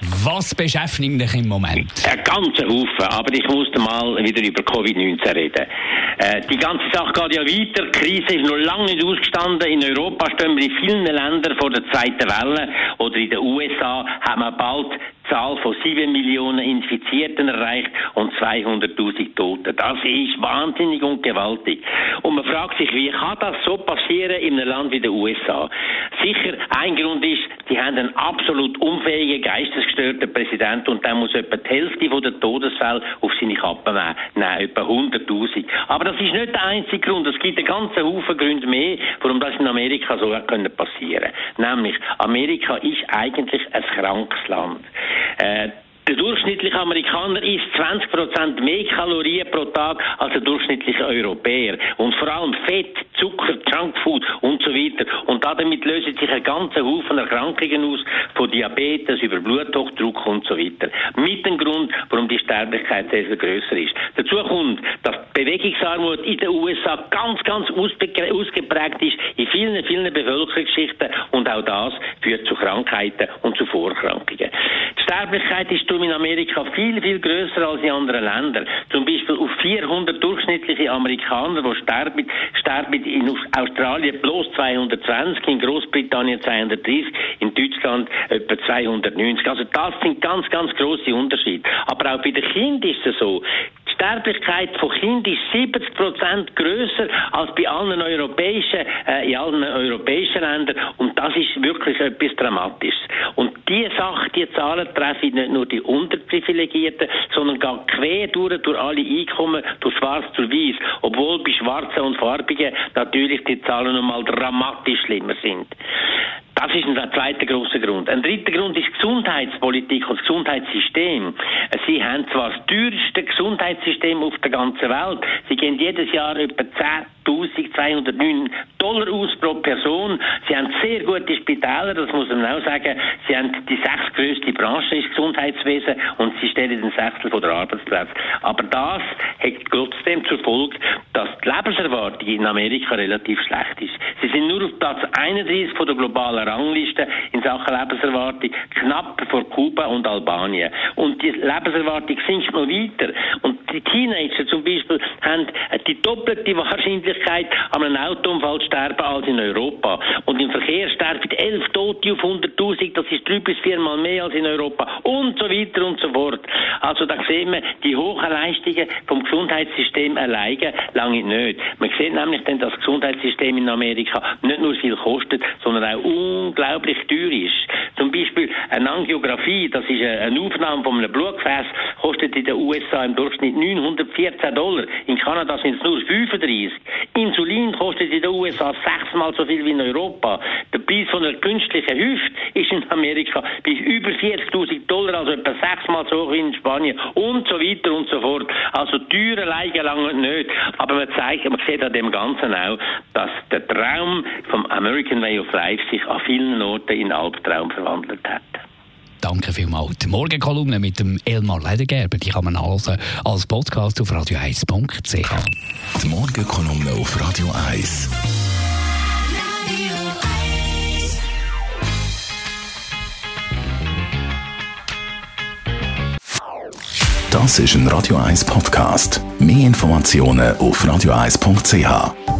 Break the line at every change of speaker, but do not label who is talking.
Was beschäftigt dich im Moment?
Ein ganzer Haufen, aber ich musste mal wieder über Covid-19 reden. Äh, die ganze Sache geht ja weiter. Die Krise ist noch lange nicht ausgestanden. In Europa stehen wir in vielen Ländern vor der zweiten Welle. Oder in den USA hat man bald Zahl von 7 Millionen Infizierten erreicht und 200.000 Toten. Das ist wahnsinnig und gewaltig. Und man fragt sich, wie kann das so passieren in einem Land wie den USA? Sicher, ein Grund ist, die haben einen absolut unfähigen, geistesgestörten Präsident und der muss etwa die Hälfte der Todesfälle auf seine Kappe nehmen. Nein, etwa 100.000. Aber das ist nicht der einzige Grund. Es gibt einen ganzen Haufen Gründe mehr, warum das in Amerika so passieren können Nämlich, Amerika ist eigentlich ein krankes Land. Äh, der durchschnittliche Amerikaner isst 20% mehr Kalorien pro Tag als der durchschnittliche Europäer. Und vor allem Fett, Zucker, Junkfood und so weiter. Und damit lösen sich ein ganzer Haufen Erkrankungen aus, von Diabetes über Bluthochdruck und so weiter. Mit dem Grund, warum die Sterblichkeit sehr viel grösser ist. Dazu kommt, dass Bewegungsarmut in den USA ganz, ganz ausgeprägt ist in vielen, vielen Bevölkerungsschichten und auch das führt zu Krankheiten und zu Vorerkrankungen. Die Sterblichkeit ist in Amerika viel, viel größer als in anderen Ländern. Zum Beispiel auf 400 durchschnittliche Amerikaner, die sterben, sterben in Australien bloß 220, in Großbritannien 230, in Deutschland etwa 290. Also das sind ganz, ganz große Unterschiede. Aber auch bei den Kindern ist es so. Sterblichkeit von Kindern ist 70 Prozent grösser als bei allen europäischen, äh, in allen europäischen Ländern. Und das ist wirklich etwas Dramatisches. Und diese Sache, die Zahlen treffen nicht nur die Unterprivilegierten, sondern gehen quer durch, durch alle Einkommen, durch schwarz zu weiß. Obwohl bei Schwarzen und Farbigen natürlich die Zahlen nochmal dramatisch schlimmer sind. Das ist ein zweiter großer Grund. Ein dritter Grund ist Gesundheitspolitik und das Gesundheitssystem. Sie haben zwar das teuerste Gesundheitssystem auf der ganzen Welt. Sie gehen jedes Jahr etwa 10.209 Dollar aus pro Person. Sie haben sehr gute Spitäler, das muss man auch sagen. Sie haben die sechstgrößte Branche ist Gesundheitswesen und sie stellen den Sechstel von der Arbeitsplätze. Aber das hat trotzdem zur Folge, dass die Lebenserwartung in Amerika relativ schlecht ist. Sie sind nur auf Platz 31 von der globalen Rangliste in Sachen Lebenserwartung, knapp vor Kuba und Albanien. Und die Lebenserwartung sinkt noch weiter. Und die Teenager zum Beispiel haben die doppelte Wahrscheinlichkeit, an einem Autounfall zu sterben als in Europa. Und im Verkehr sterben 11 Tote auf 100.000, das ist drei bis viermal mehr als in Europa. Und so weiter und so fort. Also da sehen wir, die hohen Leistungen vom Gesundheitssystem alleine lange nicht. Man sieht nämlich dann, dass das Gesundheitssystem in Amerika nicht nur viel kostet, sondern auch unglaublich teuer ist. Zum Beispiel eine Angiografie, das ist eine Aufnahme von einem Blutgefäß, kostet in den USA im Durchschnitt 914 Dollar. In Kanada sind es nur 35. Insulin kostet in den USA sechsmal so viel wie in Europa. Der Preis von einer künstlichen Hüfte ist in Amerika bei über 40.000 Dollar, also etwa sechsmal so hoch wie in Spanien und so weiter und so fort. Also teure Leigen lange nicht. Aber man zeigt, man sieht an dem Ganzen auch, dass der Traum vom American Way of Life sich an vielen Orten in Albtraum verwandelt hat.
Danke vielmals. Die Morgenkolumne mit dem Elmar Ledergerber, die kann man also als Podcast auf radio1.ch.
Die Morgenkolumne auf Radio 1. Das ist ein Radio 1 Podcast. Mehr Informationen auf radio1.ch.